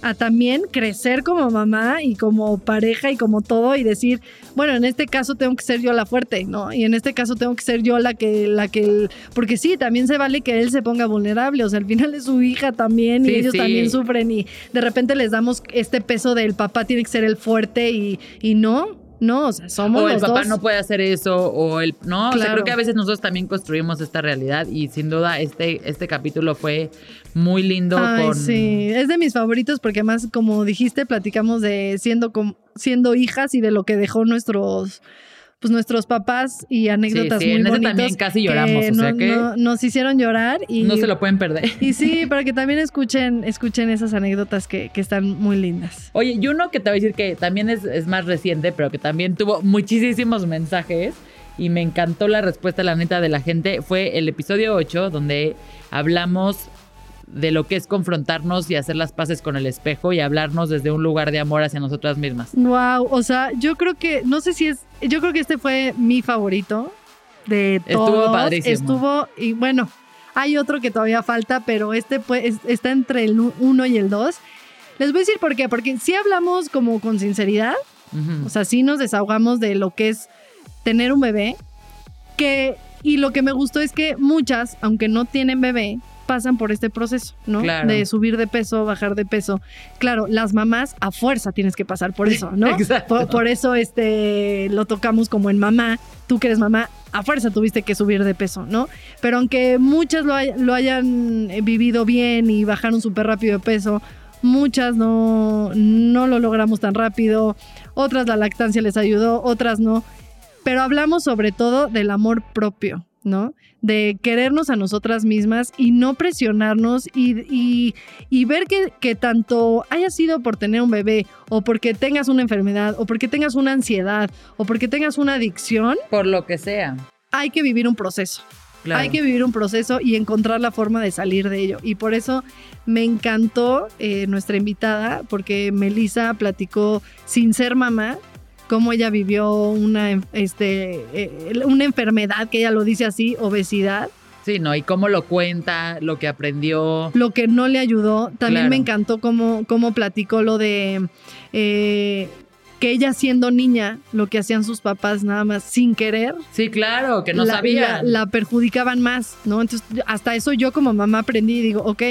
Speaker 1: a también crecer como mamá y como pareja y como todo y decir, bueno, en este caso tengo que ser yo la fuerte, ¿no? Y en este caso tengo que ser yo la que, la que, porque sí, también se vale que él se ponga vulnerable, o sea, al final es su hija también y ellos también sufren y de repente les damos este peso del papá tiene que ser el fuerte y, y no, no, o sea, somos
Speaker 2: o
Speaker 1: el
Speaker 2: papá no puede hacer eso o el no, o sea, creo que a veces nosotros también construimos esta realidad y sin duda este este capítulo fue muy lindo
Speaker 1: Ay, sí, es de mis favoritos porque además como dijiste platicamos de siendo siendo hijas y de lo que dejó nuestros pues nuestros papás y anécdotas
Speaker 2: sí, sí,
Speaker 1: muy
Speaker 2: en ese
Speaker 1: bonitos
Speaker 2: también casi lloramos, o sea
Speaker 1: no-
Speaker 2: que-
Speaker 1: no- nos hicieron llorar y
Speaker 2: No se lo pueden perder.
Speaker 1: y sí, para que también escuchen escuchen esas anécdotas que, que están muy lindas.
Speaker 2: Oye, y uno que te voy a decir que también es, es más reciente, pero que también tuvo muchísimos mensajes y me encantó la respuesta, la neta, de la gente, fue el episodio 8, donde hablamos de lo que es confrontarnos y hacer las paces con el espejo y hablarnos desde un lugar de amor hacia nosotras mismas.
Speaker 1: Wow, o sea, yo creo que no sé si es yo creo que este fue mi favorito de
Speaker 2: Estuvo
Speaker 1: todos.
Speaker 2: padrísimo.
Speaker 1: Estuvo y bueno, hay otro que todavía falta, pero este pues, es- está entre el 1 y el 2. Les voy a decir por qué, porque si hablamos como con sinceridad. O sea, sí nos desahogamos de lo que es tener un bebé. Que, y lo que me gustó es que muchas, aunque no tienen bebé, pasan por este proceso, ¿no?
Speaker 2: Claro.
Speaker 1: De subir de peso, bajar de peso. Claro, las mamás a fuerza tienes que pasar por eso, ¿no?
Speaker 2: Exacto.
Speaker 1: Por, por eso este, lo tocamos como en mamá. Tú que eres mamá, a fuerza tuviste que subir de peso, ¿no? Pero aunque muchas lo, hay- lo hayan eh, vivido bien y bajaron súper rápido de peso, muchas no, no lo logramos tan rápido, otras la lactancia les ayudó, otras no. Pero hablamos sobre todo del amor propio, ¿no? De querernos a nosotras mismas y no presionarnos y, y- y ver que, que tanto haya sido por tener un bebé o porque tengas una enfermedad o porque tengas una ansiedad o porque tengas una adicción,
Speaker 2: Por lo que sea.
Speaker 1: hay que vivir un proceso.
Speaker 2: Claro.
Speaker 1: Hay que vivir un proceso y encontrar la forma de salir de ello. Y por eso me encantó eh, nuestra invitada, porque Melissa platicó sin ser mamá cómo ella vivió una, este, eh, una enfermedad, que ella lo dice así, obesidad,
Speaker 2: Sí, ¿no? Y cómo lo cuenta, lo que aprendió.
Speaker 1: lo que no le ayudó. También
Speaker 2: Claro.
Speaker 1: me encantó cómo, cómo platicó lo de eh, que ella siendo niña, lo que hacían sus papás nada más sin querer,
Speaker 2: Sí, claro, que no
Speaker 1: la,
Speaker 2: sabía.
Speaker 1: la- la perjudicaban más, ¿no? Entonces, hasta eso yo como mamá aprendí y digo, ok,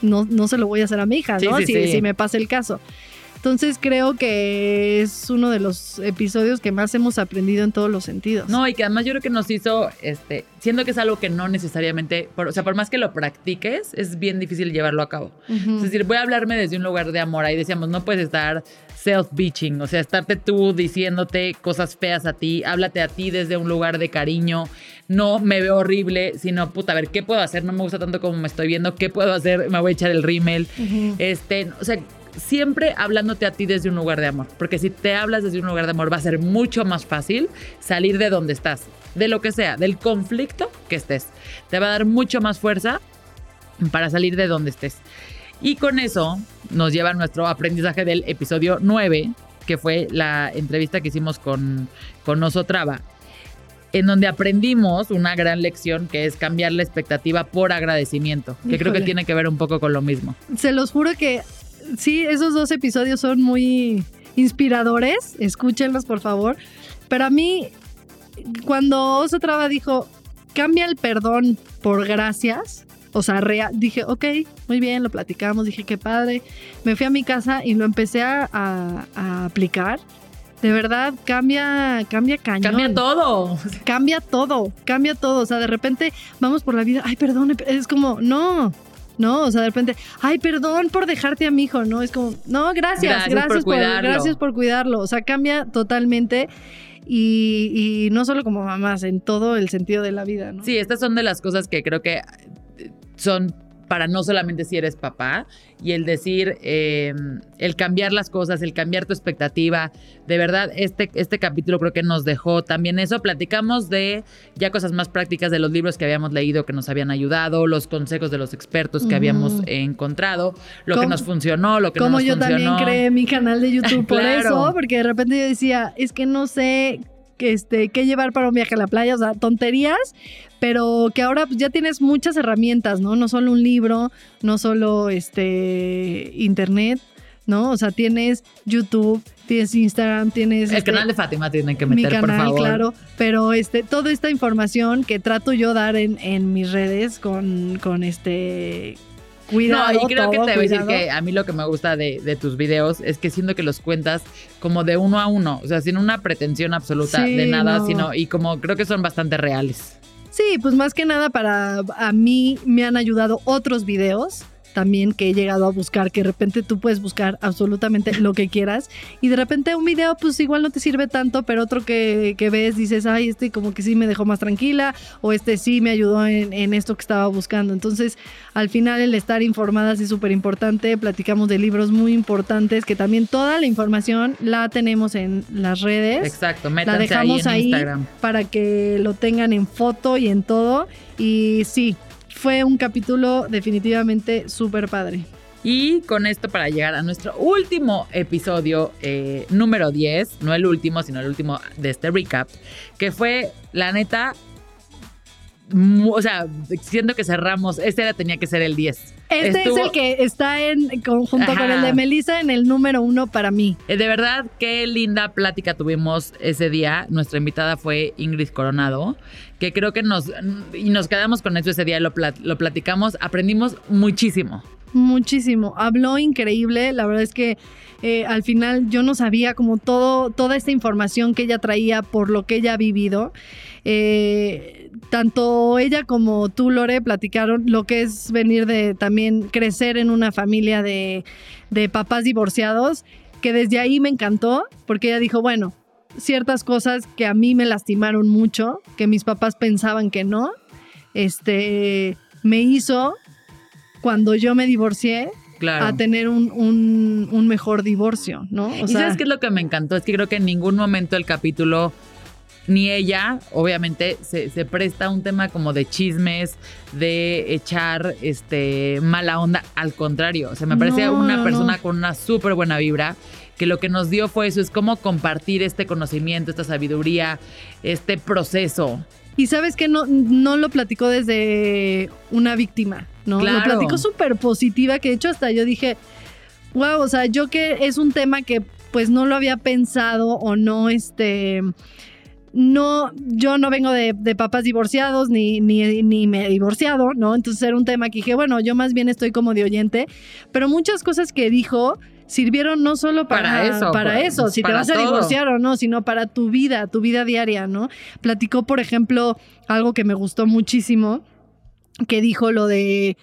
Speaker 1: no, no se lo voy a hacer a mi hija,
Speaker 2: Sí,
Speaker 1: ¿no?
Speaker 2: sí,
Speaker 1: si,
Speaker 2: sí.
Speaker 1: si me pasa el caso. Entonces creo que es uno de los episodios que más hemos aprendido en todos los sentidos.
Speaker 2: No, y que además yo creo que nos hizo, este, siendo que es algo que no necesariamente, por- o sea, por más que lo practiques, es bien difícil llevarlo a cabo. Es decir, voy a hablarme desde un lugar de amor. Ahí decíamos, no puedes estar self-bitching, o sea, estarte tú diciéndote cosas feas a ti, háblate a ti desde un lugar de cariño. No me veo horrible, sino, puta, a ver, ¿qué puedo hacer? No me gusta tanto como me estoy viendo, ¿qué puedo hacer? Me voy a echar el rímel. Este, o sea, siempre hablándote a ti desde un lugar de amor, porque si te hablas desde un lugar de amor va a ser mucho más fácil salir de donde estás, de lo que sea, del conflicto que estés. Te va a dar mucho más fuerza para salir de donde estés. Y con eso nos lleva a nuestro aprendizaje del episodio 9, que fue la entrevista que hicimos con, con Osotrava, en donde aprendimos una gran lección que es cambiar la expectativa por agradecimiento, que creo que tiene que ver un poco con lo mismo.
Speaker 1: Se los juro que sí, esos dos episodios son muy inspiradores. Escúchenlos, por favor. Pero a mí, cuando Oso Traba dijo, cambia el perdón por gracias, o sea, rea- dije, ok, muy bien, lo platicamos, dije, qué padre. Me fui a mi casa y lo empecé a, a- a aplicar. De verdad, cambia, cambia cañón.
Speaker 2: Cambia todo.
Speaker 1: Cambia todo, cambia todo. O sea, de repente vamos por la vida, ay, perdón, es como, no, no, o sea, de repente, ay, perdón por dejarte a mi hijo, ¿no? Es como, no, gracias,
Speaker 2: Gracias
Speaker 1: gracias,
Speaker 2: por
Speaker 1: gracias por cuidarlo. O sea, cambia totalmente y, y no solo como mamás, en todo el sentido de la vida, ¿no?
Speaker 2: Sí, estas son de las cosas que creo que eh, son para no solamente si eres papá y el decir, eh, el cambiar las cosas, el cambiar tu expectativa. De verdad, este, este capítulo creo que nos dejó también eso. Platicamos de ya cosas más prácticas de los libros que habíamos leído que nos habían ayudado, los consejos de los expertos que habíamos encontrado, lo que nos funcionó, lo que no
Speaker 1: Como
Speaker 2: nos
Speaker 1: yo también
Speaker 2: funcionó.
Speaker 1: creé mi canal de YouTube por
Speaker 2: Claro.
Speaker 1: eso, porque de repente yo decía, es que no sé que este, qué llevar para un viaje a la playa, o sea, tonterías, pero que ahora pues, ya tienes muchas herramientas, ¿no? No solo un libro, no solo este internet, ¿no? O sea, tienes YouTube, tienes Instagram, tienes
Speaker 2: El
Speaker 1: este,
Speaker 2: canal de Fátima tienen que
Speaker 1: mi
Speaker 2: meter, por favor.
Speaker 1: claro, pero este, toda esta información que trato yo dar en, en mis redes con, con este cuidado.
Speaker 2: no, y creo que te
Speaker 1: todo
Speaker 2: voy a decir
Speaker 1: cuidado.
Speaker 2: que a mí lo que me gusta de, de tus videos es que siento que los cuentas como de uno a uno, o sea, sin una pretensión absoluta
Speaker 1: Sí,
Speaker 2: de nada,
Speaker 1: no.
Speaker 2: sino, y como creo que son bastante reales.
Speaker 1: Sí, pues más que nada para a mí me han ayudado otros videos también que he llegado a buscar, que de repente tú puedes buscar absolutamente lo que quieras y de repente un video pues igual no te sirve tanto, pero otro que, ves dices, ay, este como que sí me dejó más tranquila o este sí me ayudó en, en esto que estaba buscando. Entonces, al final el estar informadas es súper importante, platicamos de libros muy importantes que también toda la información la tenemos en las redes.
Speaker 2: Exacto, la dejamos ahí,
Speaker 1: para que lo tengan en foto y en todo. Y sí, fue un capítulo definitivamente súper padre.
Speaker 2: Y con esto para llegar a nuestro último episodio, eh, número 10, no el último, sino el último de este recap, que fue, la neta, o sea, siento que cerramos, este era, tenía que ser el 10.
Speaker 1: Este es el que está en conjunto con el de Melissa en el número uno para mí.
Speaker 2: Eh, de verdad, qué linda plática tuvimos ese día. Nuestra invitada fue Ingrid Coronado, que creo que nos, y nos quedamos con eso ese día, lo, lo platicamos, aprendimos muchísimo.
Speaker 1: Muchísimo, habló increíble, la verdad es que eh, al final yo no sabía como todo, toda esta información que ella traía por lo que ella ha vivido. Eh, tanto ella como tú, Lore, platicaron lo que es venir de también crecer en una familia de, de papás divorciados, que desde ahí me encantó, porque ella dijo, bueno, ciertas cosas que a mí me lastimaron mucho, que mis papás pensaban que no, este, me hizo cuando yo me divorcié, a tener un, un, mejor divorcio, ¿no?
Speaker 2: y sabes qué es lo que me encantó, es que creo que en ningún momento el capítulo ni ella, obviamente, se, presta a un tema como de chismes, de echar este mala onda. Al contrario, o sea, me parece una persona con una súper buena vibra que lo que nos dio fue eso, es como compartir este conocimiento, esta sabiduría, este proceso.
Speaker 1: Y sabes que no, no lo platicó desde una víctima, ¿no? Lo platicó súper positiva, que de hecho hasta yo dije, wow, o sea, yo que es un tema que pues no lo había pensado o no, este no, yo no vengo de, papás divorciados ni, ni, ni, me he divorciado, ¿no? Entonces era un tema que dije, bueno, yo más bien estoy como de oyente, pero muchas cosas que dijo sirvieron no solo para, eso, para eso si te vas a divorciar o no, sino para tu vida, tu vida diaria, ¿no? Platicó, por ejemplo, algo que me gustó muchísimo, que dijo lo de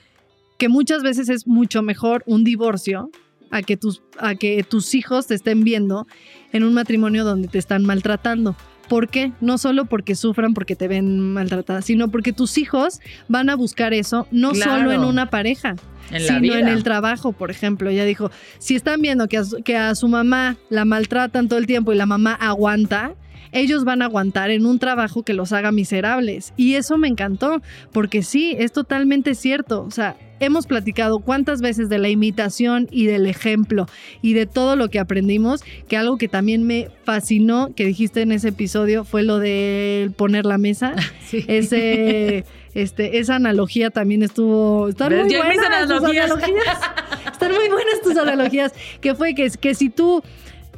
Speaker 1: que muchas veces es mucho mejor un divorcio a que tus, a que tus hijos te estén viendo en un matrimonio donde te están maltratando. ¿Por qué? No solo porque sufran porque te ven maltratada, sino porque tus hijos van a buscar eso no solo en una pareja, sino en el trabajo, por ejemplo. Ella dijo, si están viendo que que a su mamá la maltratan todo el tiempo y la mamá aguanta, ellos van a aguantar en un trabajo que los haga miserables. Y eso me encantó, porque sí, es totalmente cierto. O sea, hemos platicado cuántas veces de la imitación y del ejemplo y de todo lo que aprendimos, que algo que también me fascinó que dijiste en ese episodio fue lo de poner la mesa. Ese, este, esa analogía también estuvo. Están muy buenas analogías. Están muy buenas tus analogías. Que fue que, que si tú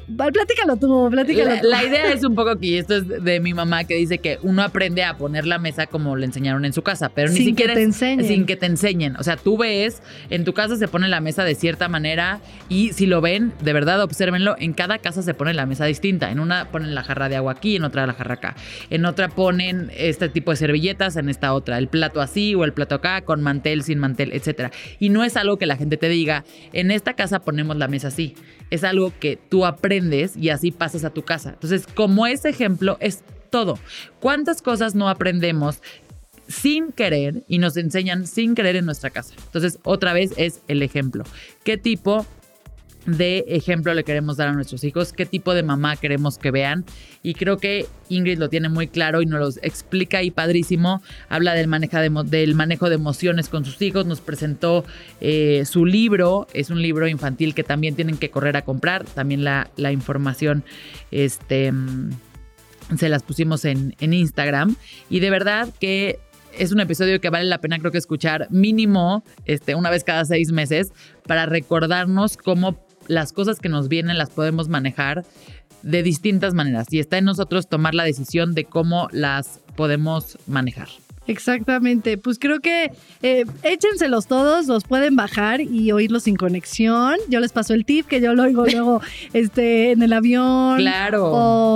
Speaker 1: Platícalo tú, platícalo
Speaker 2: la, La idea es un poco que esto es de mi mamá que dice que uno aprende a poner la mesa como le enseñaron en su casa, pero ni siquiera
Speaker 1: que te enseñen.
Speaker 2: sin que te enseñen. O sea, tú ves, en tu casa se pone la mesa de cierta manera y si lo ven, de verdad obsérvenlo, en cada casa se pone la mesa distinta. En una ponen la jarra de agua aquí, en otra la jarra acá. En otra ponen este tipo de servilletas, en esta otra el plato así o el plato acá, con mantel, sin mantel, etcétera. Y no es algo que la gente te diga, en esta casa ponemos la mesa así. Es algo que tú aprendes y así pasas a tu casa. Entonces, como ese ejemplo es todo. ¿Cuántas cosas no aprendemos sin querer y nos enseñan sin querer en nuestra casa? Entonces, otra vez es el ejemplo. ¿Qué tipo de ejemplo le queremos dar a nuestros hijos, qué tipo de mamá queremos que vean. Y creo que Ingrid lo tiene muy claro y nos lo explica y padrísimo. Habla del, manejo de, del manejo de emociones con sus hijos, nos presentó eh, su libro, es un libro infantil que también tienen que correr a comprar, también la, la información este, mm, se las pusimos en, en Instagram. Y de verdad que es un episodio que vale la pena creo que escuchar mínimo este, una vez cada seis meses para recordarnos cómo las cosas que nos vienen las podemos manejar de distintas maneras y está en nosotros tomar la decisión de cómo las podemos manejar.
Speaker 1: Exactamente, pues creo que eh, échenselos todos, los pueden bajar y oírlos sin conexión. Yo les paso el tip que yo lo oigo luego este, en el avión.
Speaker 2: Claro,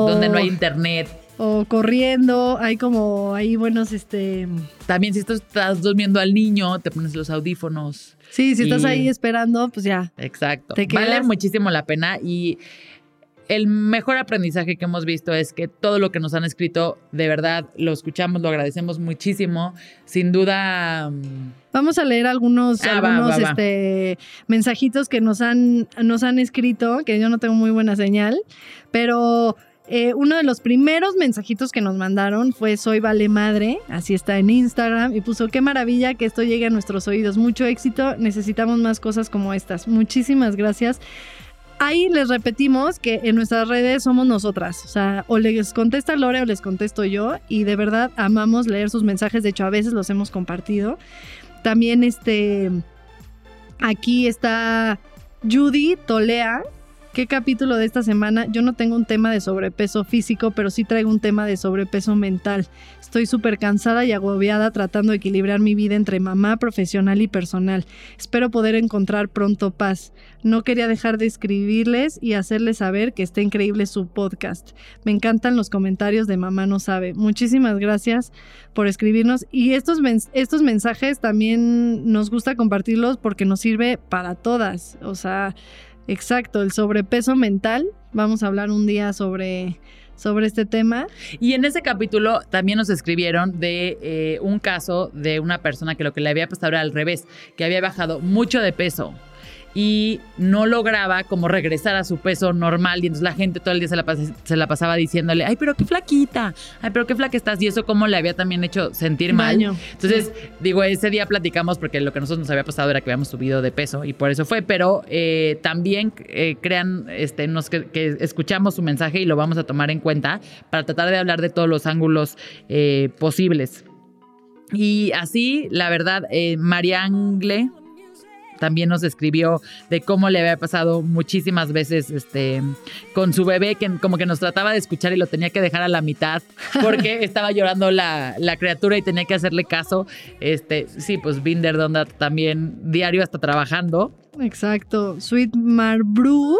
Speaker 2: donde no hay internet
Speaker 1: o corriendo, hay como ahí buenos, este...
Speaker 2: También si estás durmiendo al niño, te pones los audífonos.
Speaker 1: Sí, si estás ahí esperando, pues ya.
Speaker 2: Exacto. Vale muchísimo la pena y el mejor aprendizaje que hemos visto es que todo lo que nos han escrito, de verdad, lo escuchamos, lo agradecemos muchísimo. Sin duda.
Speaker 1: Mm, Vamos a leer algunos, ah, este, mensajitos que nos han, nos han escrito, que yo no tengo muy buena señal, pero eh, uno de los primeros mensajitos que nos mandaron fue Soy Vale Madre, así está en Instagram, y puso qué maravilla que esto llegue a nuestros oídos. Mucho éxito, necesitamos más cosas como estas. Muchísimas gracias. Ahí les repetimos que en nuestras redes somos nosotras. O sea, o les contesta Lore o les contesto yo. Y de verdad amamos leer sus mensajes. De hecho, a veces los hemos compartido. También este. Aquí está Judy Tolea, ¿Qué capítulo de esta semana? Yo no tengo un tema de sobrepeso físico, pero sí traigo un tema de sobrepeso mental. Estoy súper cansada y agobiada tratando de equilibrar mi vida entre mamá, profesional y personal. Espero poder encontrar pronto paz. No quería dejar de escribirles y hacerles saber que está increíble su podcast. Me encantan los comentarios de Mamá No Sabe. Muchísimas gracias por escribirnos y estos, estos mensajes también nos gusta compartirlos porque nos sirve para todas. O sea, Exacto, el sobrepeso mental. Vamos a hablar un día sobre, sobre este tema.
Speaker 2: Y en ese capítulo también nos escribieron de eh, un caso de una persona que lo que le había pasado era al revés, que había bajado mucho de peso y no lograba como regresar a su peso normal y entonces la gente todo el día se la, se la pasaba diciéndole, ay, pero qué flaquita, ay, pero qué flaca estás y eso como le había también hecho sentir mal. Entonces, digo, ese día platicamos porque lo que nosotros nos había pasado era que habíamos subido de peso y por eso fue, pero eh, también eh, crean, este, nos, que, escuchamos su mensaje y lo vamos a tomar en cuenta para tratar de hablar de todos los ángulos eh, posibles. Y así, la verdad, María Angle también nos escribió de cómo le había pasado muchísimas veces este, con su bebé, que como que nos trataba de escuchar y lo tenía que dejar a la mitad porque estaba llorando la, la, criatura y tenía que hacerle caso. Este, sí, pues Binder Donda también diario hasta trabajando.
Speaker 1: Exacto. Sweet Marbrew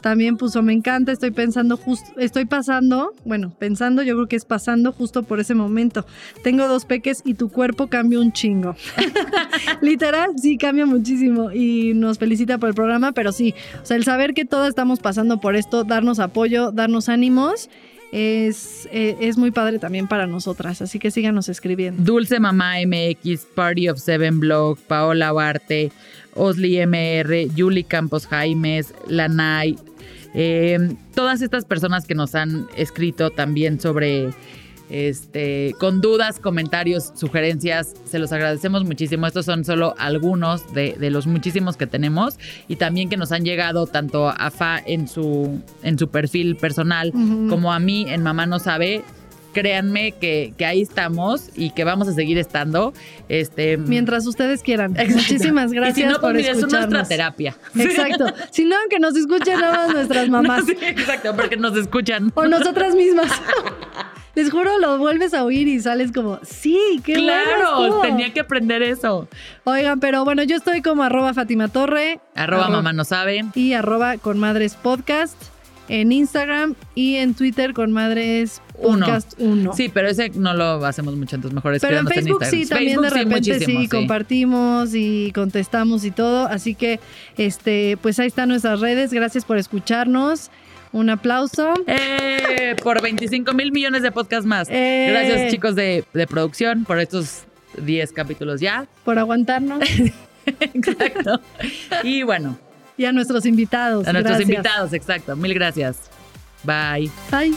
Speaker 1: también puso, me encanta, estoy pensando justo, estoy pasando, bueno, pensando, yo creo que es pasando justo por ese momento. Tengo dos peques y tu cuerpo cambia un chingo. Literal, sí, cambia muchísimo y nos felicita por el programa, pero sí, o sea, el saber que todos estamos pasando por esto, darnos apoyo, darnos ánimos. Es, eh, es, muy padre también para nosotras, así que síganos escribiendo.
Speaker 2: Dulce Mamá MX, Party of Seven Blog, Paola Barte, Osli MR, Yuli Campos Jaimes, Lanay, eh, todas estas personas que nos han escrito también sobre este, con dudas, comentarios, sugerencias, se los agradecemos muchísimo. Estos son solo algunos de, los muchísimos que tenemos y también que nos han llegado tanto a Fa en su, en su perfil personal como a mí en Mamá No Sabe créanme que, ahí estamos y que vamos a seguir estando. Este,
Speaker 1: Mientras ustedes quieran. Muchísimas gracias y si no, por pues, escucharnos. Es nuestra
Speaker 2: terapia.
Speaker 1: Exacto. Si no, que nos escuchen nada más nuestras mamás.
Speaker 2: exacto, porque nos escuchan.
Speaker 1: O nosotras mismas. Les juro, lo vuelves a oír y sales como, sí, qué
Speaker 2: Claro, tenía que aprender eso.
Speaker 1: Oigan, pero bueno, yo estoy como arroba Fátima Torre.
Speaker 2: Arroba, mamá no sabe.
Speaker 1: Y arroba con madres podcast en Instagram y en Twitter con Madres Podcast 1.
Speaker 2: Sí, pero ese no lo hacemos mucho, entonces mejor
Speaker 1: Pero en Facebook sí, también de repente sí, compartimos y contestamos y todo. Así que, este, pues ahí están nuestras redes. Gracias por escucharnos. Un aplauso.
Speaker 2: Eh, por 25 mil millones de podcasts más. Eh. Gracias, chicos de, de producción, por estos 10 capítulos ya.
Speaker 1: Por aguantarnos.
Speaker 2: Exacto. Y bueno,
Speaker 1: y a nuestros invitados.
Speaker 2: A nuestros invitados, exacto. Mil gracias. Bye.
Speaker 1: Bye.